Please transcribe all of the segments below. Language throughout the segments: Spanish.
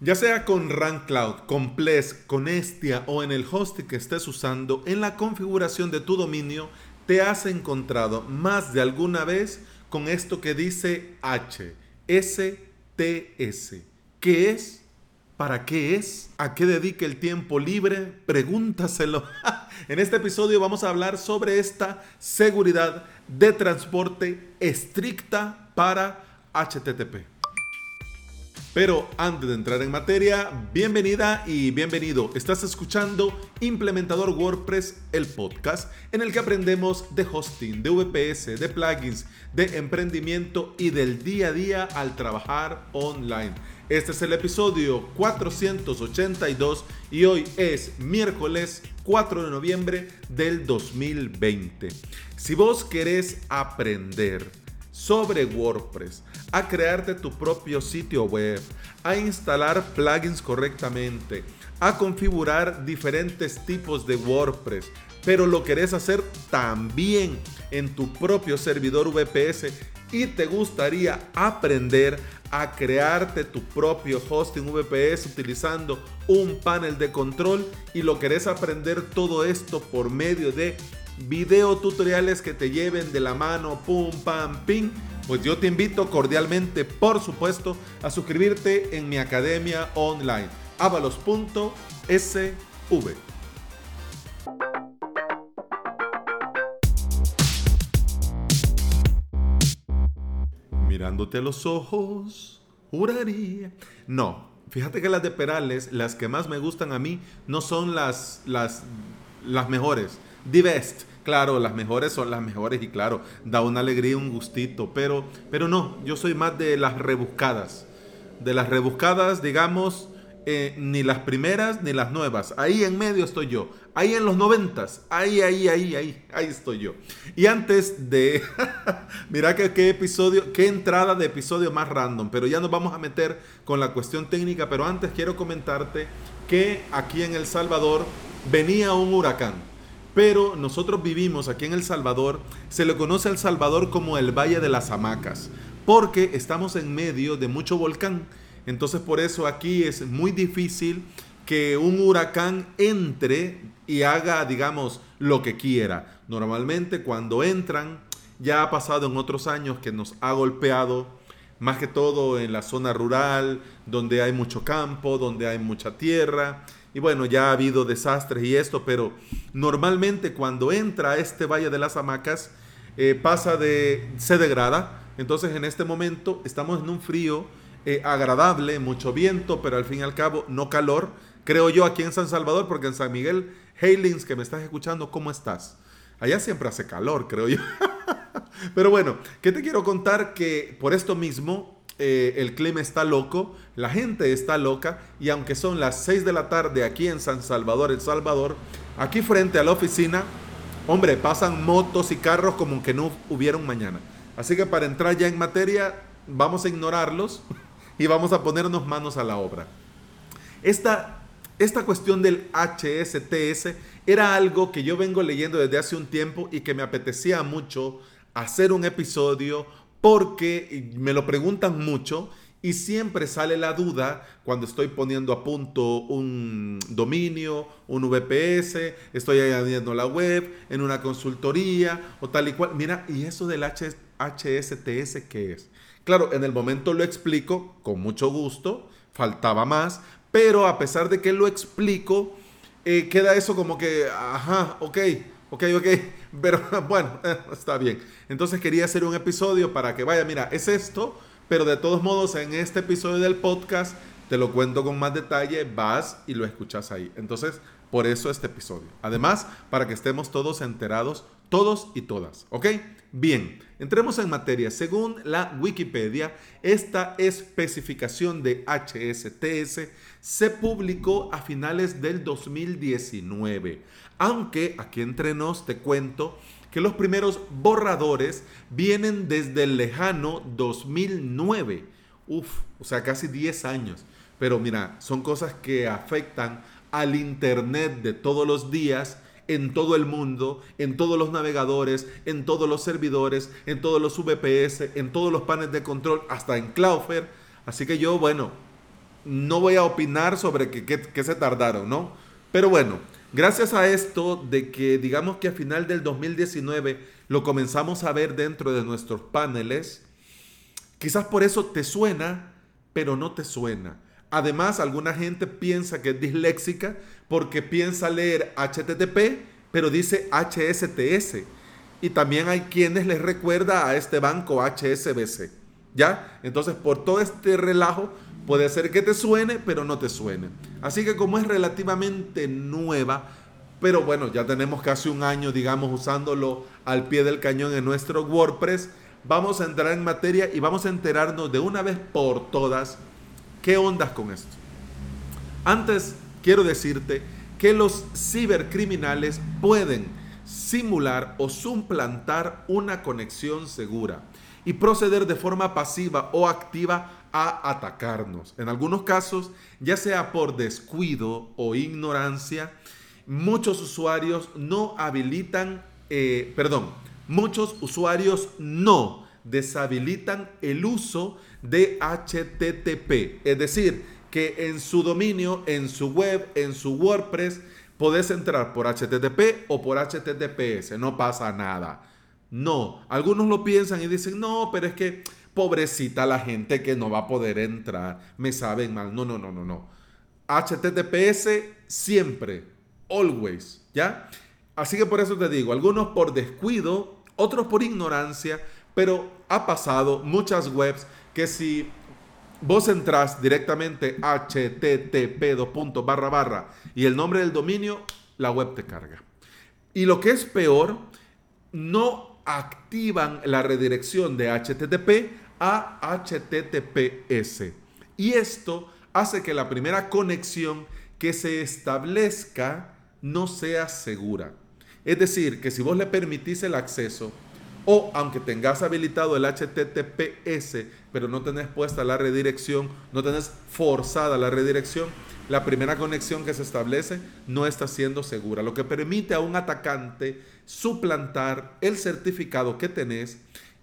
Ya sea con Run Cloud, con Ples, con Estia o en el hosting que estés usando, en la configuración de tu dominio te has encontrado más de alguna vez con esto que dice HSTS. ¿Qué es? ¿Para qué es? ¿A qué dedica el tiempo libre? Pregúntaselo. en este episodio vamos a hablar sobre esta seguridad de transporte estricta para HTTP. Pero antes de entrar en materia, bienvenida y bienvenido. Estás escuchando Implementador WordPress, el podcast en el que aprendemos de hosting, de VPS, de plugins, de emprendimiento y del día a día al trabajar online. Este es el episodio 482 y hoy es miércoles 4 de noviembre del 2020. Si vos querés aprender, sobre WordPress, a crearte tu propio sitio web, a instalar plugins correctamente, a configurar diferentes tipos de WordPress, pero lo querés hacer también en tu propio servidor VPS y te gustaría aprender a crearte tu propio hosting VPS utilizando un panel de control y lo querés aprender todo esto por medio de video tutoriales que te lleven de la mano, pum, pam, ping, pues yo te invito cordialmente, por supuesto, a suscribirte en mi academia online, avalos.sv. Mirándote a los ojos, juraría. No, fíjate que las de Perales, las que más me gustan a mí, no son las, las, las mejores The best. Claro, las mejores son las mejores y claro, da una alegría, un gustito, pero, pero no, yo soy más de las rebuscadas. De las rebuscadas, digamos, eh, ni las primeras ni las nuevas. Ahí en medio estoy yo. Ahí en los noventas. Ahí, ahí, ahí, ahí. Ahí estoy yo. Y antes de... mira que, qué episodio, qué entrada de episodio más random. Pero ya nos vamos a meter con la cuestión técnica. Pero antes quiero comentarte que aquí en El Salvador venía un huracán. Pero nosotros vivimos aquí en El Salvador, se le conoce al Salvador como el Valle de las Hamacas, porque estamos en medio de mucho volcán. Entonces por eso aquí es muy difícil que un huracán entre y haga, digamos, lo que quiera. Normalmente cuando entran, ya ha pasado en otros años que nos ha golpeado, más que todo en la zona rural, donde hay mucho campo, donde hay mucha tierra, y bueno, ya ha habido desastres y esto, pero normalmente cuando entra este Valle de las Hamacas, eh, pasa de, se degrada. Entonces en este momento estamos en un frío eh, agradable, mucho viento, pero al fin y al cabo no calor. Creo yo aquí en San Salvador, porque en San Miguel, Hailings, que me estás escuchando, ¿cómo estás? Allá siempre hace calor, creo yo. pero bueno, ¿qué te quiero contar? Que por esto mismo eh, el clima está loco, la gente está loca y aunque son las 6 de la tarde aquí en San Salvador, El Salvador, aquí frente a la oficina, hombre, pasan motos y carros como que no hubieron mañana. Así que para entrar ya en materia, vamos a ignorarlos y vamos a ponernos manos a la obra. Esta, esta cuestión del HSTS era algo que yo vengo leyendo desde hace un tiempo y que me apetecía mucho hacer un episodio porque me lo preguntan mucho y siempre sale la duda cuando estoy poniendo a punto un dominio, un VPS, estoy añadiendo la web, en una consultoría o tal y cual. Mira, ¿y eso del HSTS qué es? Claro, en el momento lo explico con mucho gusto, faltaba más, pero a pesar de que lo explico, eh, queda eso como que, ajá, ok, ok, ok. Pero bueno, está bien. Entonces quería hacer un episodio para que vaya, mira, es esto, pero de todos modos en este episodio del podcast te lo cuento con más detalle, vas y lo escuchas ahí. Entonces, por eso este episodio. Además, para que estemos todos enterados, todos y todas, ¿ok? Bien, entremos en materia. Según la Wikipedia, esta especificación de HSTS se publicó a finales del 2019. Aunque aquí entre nos te cuento que los primeros borradores vienen desde el lejano 2009. Uf, o sea, casi 10 años. Pero mira, son cosas que afectan al Internet de todos los días en todo el mundo, en todos los navegadores, en todos los servidores, en todos los VPS, en todos los paneles de control, hasta en Cloudflare. Así que yo, bueno, no voy a opinar sobre qué se tardaron, ¿no? Pero bueno, gracias a esto de que digamos que a final del 2019 lo comenzamos a ver dentro de nuestros paneles, quizás por eso te suena, pero no te suena. Además, alguna gente piensa que es disléxica porque piensa leer HTTP, pero dice HSTS. Y también hay quienes les recuerda a este banco HSBC. ¿Ya? Entonces, por todo este relajo, puede ser que te suene, pero no te suene. Así que como es relativamente nueva, pero bueno, ya tenemos casi un año, digamos, usándolo al pie del cañón en nuestro WordPress, vamos a entrar en materia y vamos a enterarnos de una vez por todas qué ondas con esto. Antes, quiero decirte que los cibercriminales pueden simular o suplantar una conexión segura y proceder de forma pasiva o activa a atacarnos. En algunos casos, ya sea por descuido o ignorancia, muchos usuarios no habilitan, eh, perdón, muchos usuarios no deshabilitan el uso de HTTP. Es decir, que en su dominio, en su web, en su WordPress, podés entrar por HTTP o por HTTPS. No pasa nada. No, algunos lo piensan y dicen, no, pero es que pobrecita la gente que no va a poder entrar, me saben mal. No, no, no, no, no. HTTPS siempre, always, ¿ya? Así que por eso te digo, algunos por descuido, otros por ignorancia, pero ha pasado muchas webs que si vos entras directamente http barra barra y el nombre del dominio, la web te carga. Y lo que es peor, no activan la redirección de HTTP a HTTPS. Y esto hace que la primera conexión que se establezca no sea segura. Es decir, que si vos le permitís el acceso, o aunque tengas habilitado el HTTPS, pero no tenés puesta la redirección, no tenés forzada la redirección, la primera conexión que se establece no está siendo segura, lo que permite a un atacante suplantar el certificado que tenés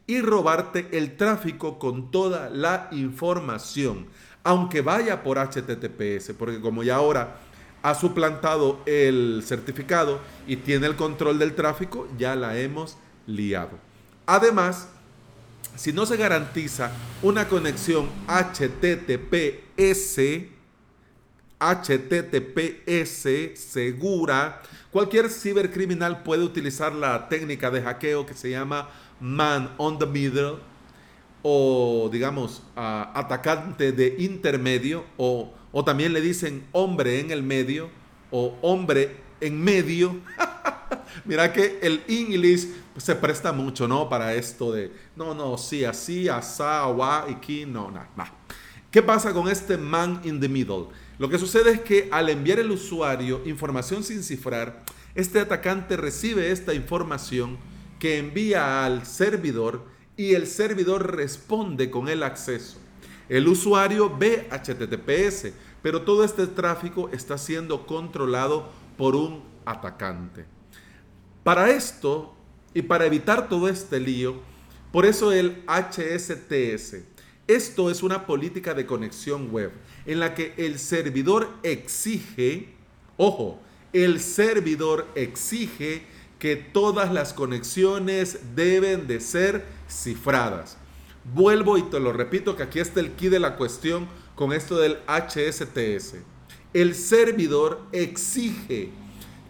y robarte el tráfico con toda la información, aunque vaya por HTTPS, porque como ya ahora ha suplantado el certificado y tiene el control del tráfico, ya la hemos liado. Además, si no se garantiza una conexión HTTPS, HTTPS segura, cualquier cibercriminal puede utilizar la técnica de hackeo que se llama man on the middle o digamos atacante de intermedio o, o también le dicen hombre en el medio o hombre en medio. Mira que el inglés se presta mucho, ¿no? Para esto de, no, no, sí, así, asá, wa, aquí, no, nada. ¿Qué pasa con este man in the middle? Lo que sucede es que al enviar el usuario información sin cifrar, este atacante recibe esta información que envía al servidor y el servidor responde con el acceso. El usuario ve HTTPS, pero todo este tráfico está siendo controlado por un atacante. Para esto y para evitar todo este lío, por eso el HSTS. Esto es una política de conexión web en la que el servidor exige, ojo, el servidor exige que todas las conexiones deben de ser cifradas. Vuelvo y te lo repito que aquí está el key de la cuestión con esto del HSTS. El servidor exige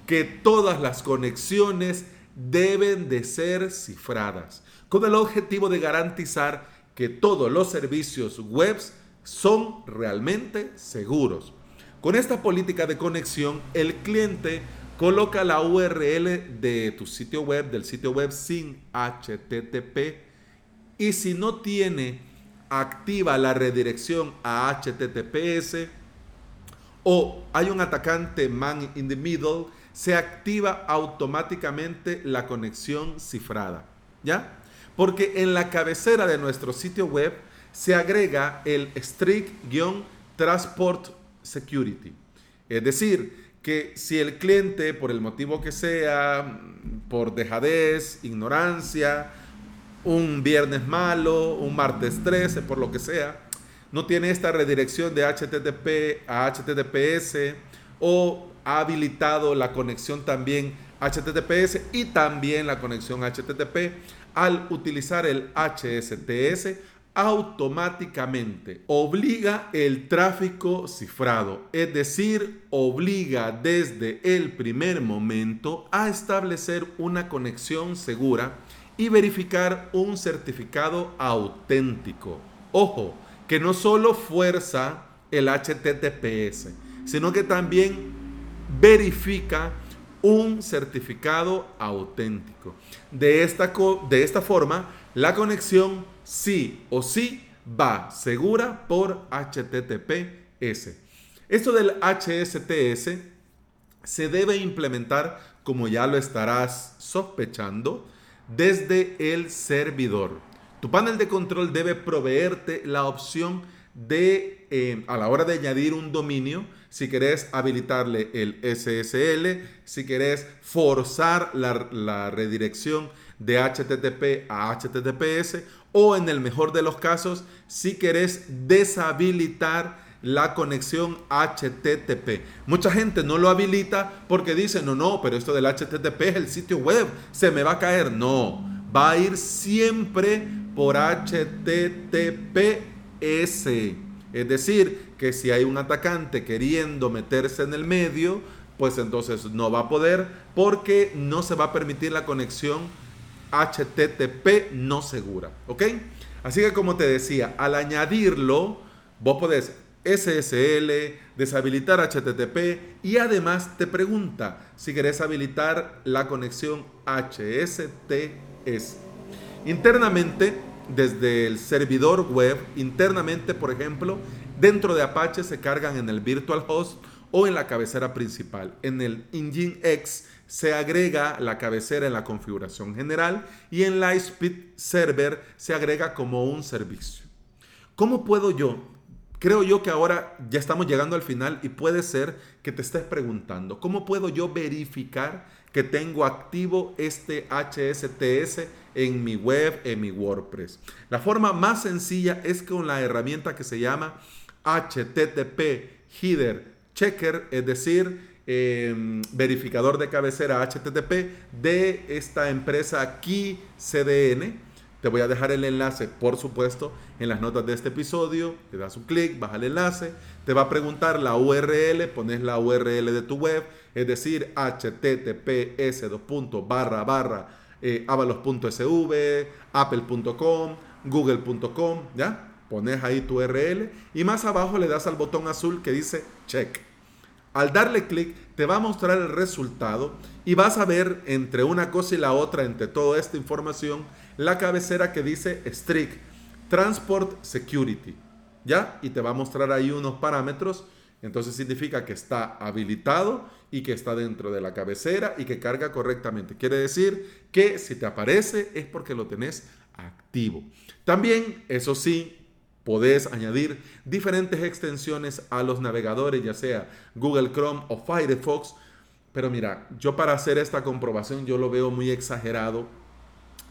que todas las conexiones deben de ser cifradas con el objetivo de garantizar que todos los servicios webs son realmente seguros. Con esta política de conexión, el cliente coloca la URL de tu sitio web, del sitio web sin HTTP, y si no tiene activa la redirección a HTTPS o hay un atacante man in the middle, se activa automáticamente la conexión cifrada. ¿Ya? Porque en la cabecera de nuestro sitio web se agrega el strict-transport security. Es decir, que si el cliente, por el motivo que sea, por dejadez, ignorancia, un viernes malo, un martes 13, por lo que sea, no tiene esta redirección de HTTP a HTTPS o ha habilitado la conexión también HTTPS y también la conexión HTTP al utilizar el HSTS automáticamente obliga el tráfico cifrado, es decir, obliga desde el primer momento a establecer una conexión segura y verificar un certificado auténtico. Ojo, que no solo fuerza el HTTPS, sino que también verifica un certificado auténtico. De esta, de esta forma, la conexión sí o sí va segura por HTTPS. Esto del HSTS se debe implementar, como ya lo estarás sospechando, desde el servidor. Tu panel de control debe proveerte la opción de, eh, a la hora de añadir un dominio, si querés habilitarle el SSL, si querés forzar la, la redirección de HTTP a HTTPS o en el mejor de los casos, si querés deshabilitar la conexión HTTP. Mucha gente no lo habilita porque dice, no, no, pero esto del HTTP es el sitio web, se me va a caer. No, va a ir siempre por HTTPS. Es decir, que si hay un atacante queriendo meterse en el medio, pues entonces no va a poder porque no se va a permitir la conexión HTTP no segura. ¿Ok? Así que como te decía, al añadirlo, vos podés SSL, deshabilitar HTTP y además te pregunta si querés habilitar la conexión HSTS. Internamente, desde el servidor web, internamente, por ejemplo, dentro de Apache se cargan en el virtual host o en la cabecera principal. En el Nginx se agrega la cabecera en la configuración general y en Lightspeed Server se agrega como un servicio. ¿Cómo puedo yo? Creo yo que ahora ya estamos llegando al final y puede ser que te estés preguntando, ¿cómo puedo yo verificar que tengo activo este HSTS en mi web, en mi WordPress? La forma más sencilla es con la herramienta que se llama HTTP Header Checker, es decir, Em, verificador de cabecera HTTP de esta empresa Key CDN. Te voy a dejar el enlace, por supuesto, en las notas de este episodio. Te das un clic, baja el enlace. Te va a preguntar la URL, pones la URL de tu web, es decir, https barra barra eh, avalos.sv, apple.com, google.com, ¿ya? Pones ahí tu URL y más abajo le das al botón azul que dice check. Al darle clic te va a mostrar el resultado y vas a ver entre una cosa y la otra, entre toda esta información, la cabecera que dice Strict Transport Security. ¿Ya? Y te va a mostrar ahí unos parámetros. Entonces significa que está habilitado y que está dentro de la cabecera y que carga correctamente. Quiere decir que si te aparece es porque lo tenés activo. También, eso sí, Podés añadir diferentes extensiones a los navegadores, ya sea Google Chrome o Firefox. Pero mira, yo para hacer esta comprobación yo lo veo muy exagerado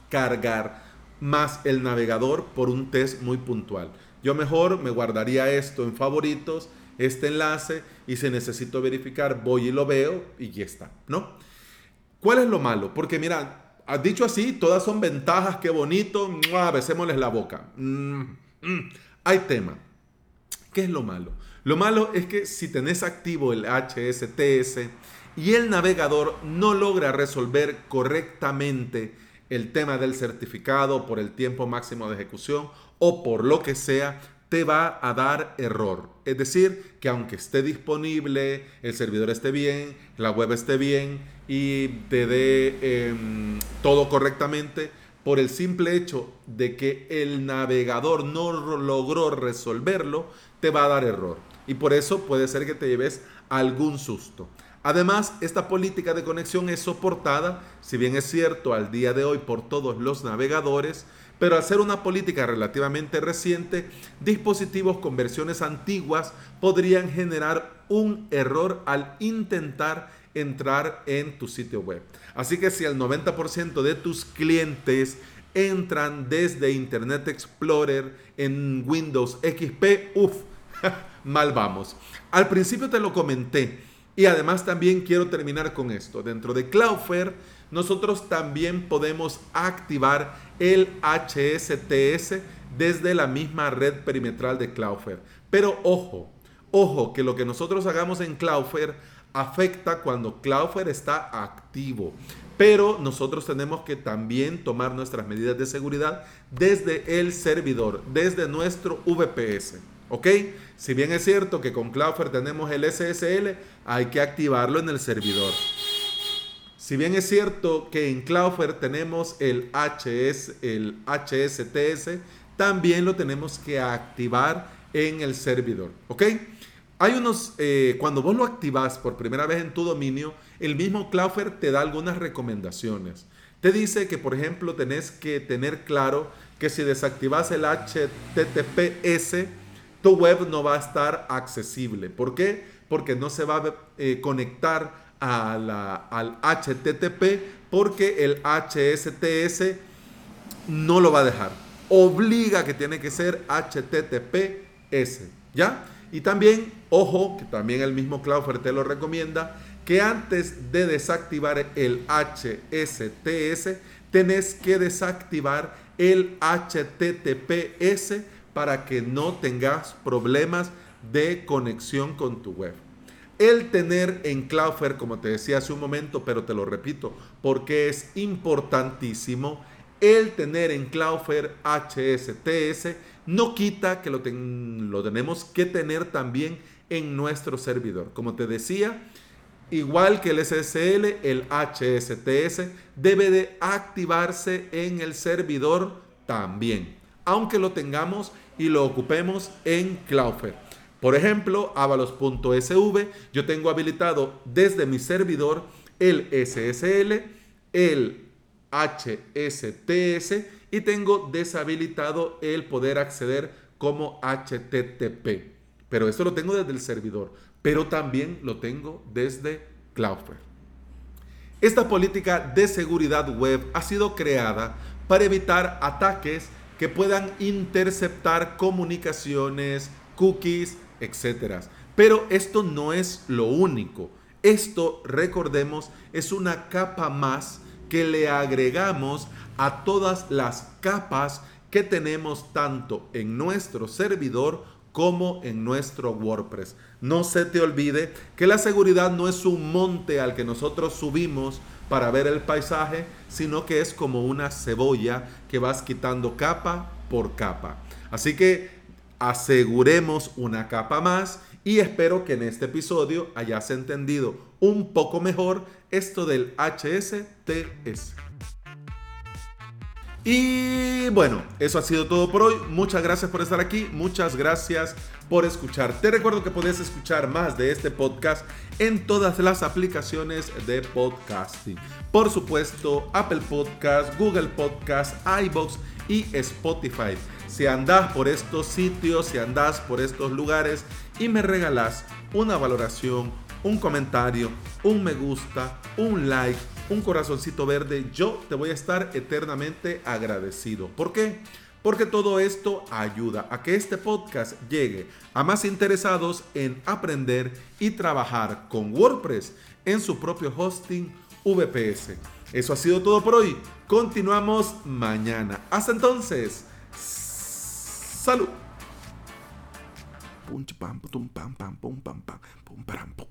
cargar más el navegador por un test muy puntual. Yo mejor me guardaría esto en favoritos, este enlace, y si necesito verificar, voy y lo veo y ya está, ¿no? ¿Cuál es lo malo? Porque mira, dicho así, todas son ventajas, qué bonito, besémosles la boca. Mm, mm. Hay tema. ¿Qué es lo malo? Lo malo es que si tenés activo el HSTS y el navegador no logra resolver correctamente el tema del certificado por el tiempo máximo de ejecución o por lo que sea, te va a dar error. Es decir, que aunque esté disponible, el servidor esté bien, la web esté bien y te dé em, todo correctamente, por el simple hecho de que el navegador no logró resolverlo, te va a dar error. Y por eso puede ser que te lleves algún susto. Además, esta política de conexión es soportada, si bien es cierto, al día de hoy por todos los navegadores, pero al ser una política relativamente reciente, dispositivos con versiones antiguas podrían generar un error al intentar entrar en tu sitio web. Así que si el 90% de tus clientes entran desde Internet Explorer en Windows XP, uff, mal vamos. Al principio te lo comenté y además también quiero terminar con esto. Dentro de Cloudflare nosotros también podemos activar el HSTS desde la misma red perimetral de Cloudflare. Pero ojo, ojo que lo que nosotros hagamos en Cloudflare afecta cuando Cloudflare está activo. Pero nosotros tenemos que también tomar nuestras medidas de seguridad desde el servidor, desde nuestro VPS. ¿Ok? Si bien es cierto que con Cloudflare tenemos el SSL, hay que activarlo en el servidor. Si bien es cierto que en Cloudflare tenemos el, HS, el HSTS, también lo tenemos que activar en el servidor. ¿Ok? Hay unos, eh, cuando vos lo activas por primera vez en tu dominio, el mismo Cloudflare te da algunas recomendaciones. Te dice que, por ejemplo, tenés que tener claro que si desactivas el HTTPS, tu web no va a estar accesible. ¿Por qué? Porque no se va a eh, conectar al HTTP porque el HSTS no lo va a dejar. Obliga que tiene que ser HTTPS. ¿Ya? Y también, ojo, que también el mismo Cloudflare te lo recomienda, que antes de desactivar el HSTS, tenés que desactivar el HTTPS para que no tengas problemas de conexión con tu web. El tener en Cloudflare, como te decía hace un momento, pero te lo repito, porque es importantísimo, el tener en Cloudflare HSTS no quita que lo, lo tenemos que tener también en nuestro servidor. Como te decía, igual que el SSL, el HSTS debe de activarse en el servidor también, aunque lo tengamos y lo ocupemos en Cloudflare. Por ejemplo, avalos.sv, yo tengo habilitado desde mi servidor el SSL, el HSTS y tengo deshabilitado el poder acceder como HTTP. Pero esto lo tengo desde el servidor, pero también lo tengo desde Cloudflare. Esta política de seguridad web ha sido creada para evitar ataques que puedan interceptar comunicaciones, cookies, etc. Pero esto no es lo único. Esto, recordemos, es una capa más que le agregamos a todas las capas que tenemos tanto en nuestro servidor como en nuestro WordPress. No se te olvide que la seguridad no es un monte al que nosotros subimos para ver el paisaje, sino que es como una cebolla que vas quitando capa por capa. Así que aseguremos una capa más y espero que en este episodio hayas entendido un poco mejor esto del HSTS. Y bueno, eso ha sido todo por hoy. Muchas gracias por estar aquí. Muchas gracias por escuchar. Te recuerdo que puedes escuchar más de este podcast en todas las aplicaciones de podcasting. Por supuesto, Apple Podcast, Google Podcast, iBox y Spotify. Si andas por estos sitios, si andas por estos lugares y me regalas una valoración, un comentario, un me gusta, un like, un corazoncito verde, yo te voy a estar eternamente agradecido. ¿Por qué? porque todo esto ayuda a que este podcast llegue a más interesados en aprender y trabajar con WordPress en su propio hosting VPS. Eso ha sido todo por hoy. Continuamos mañana. Hasta entonces. Salud. Pum, pam, pum, pam, pam, pum, pam, pam, pum, pam, pum,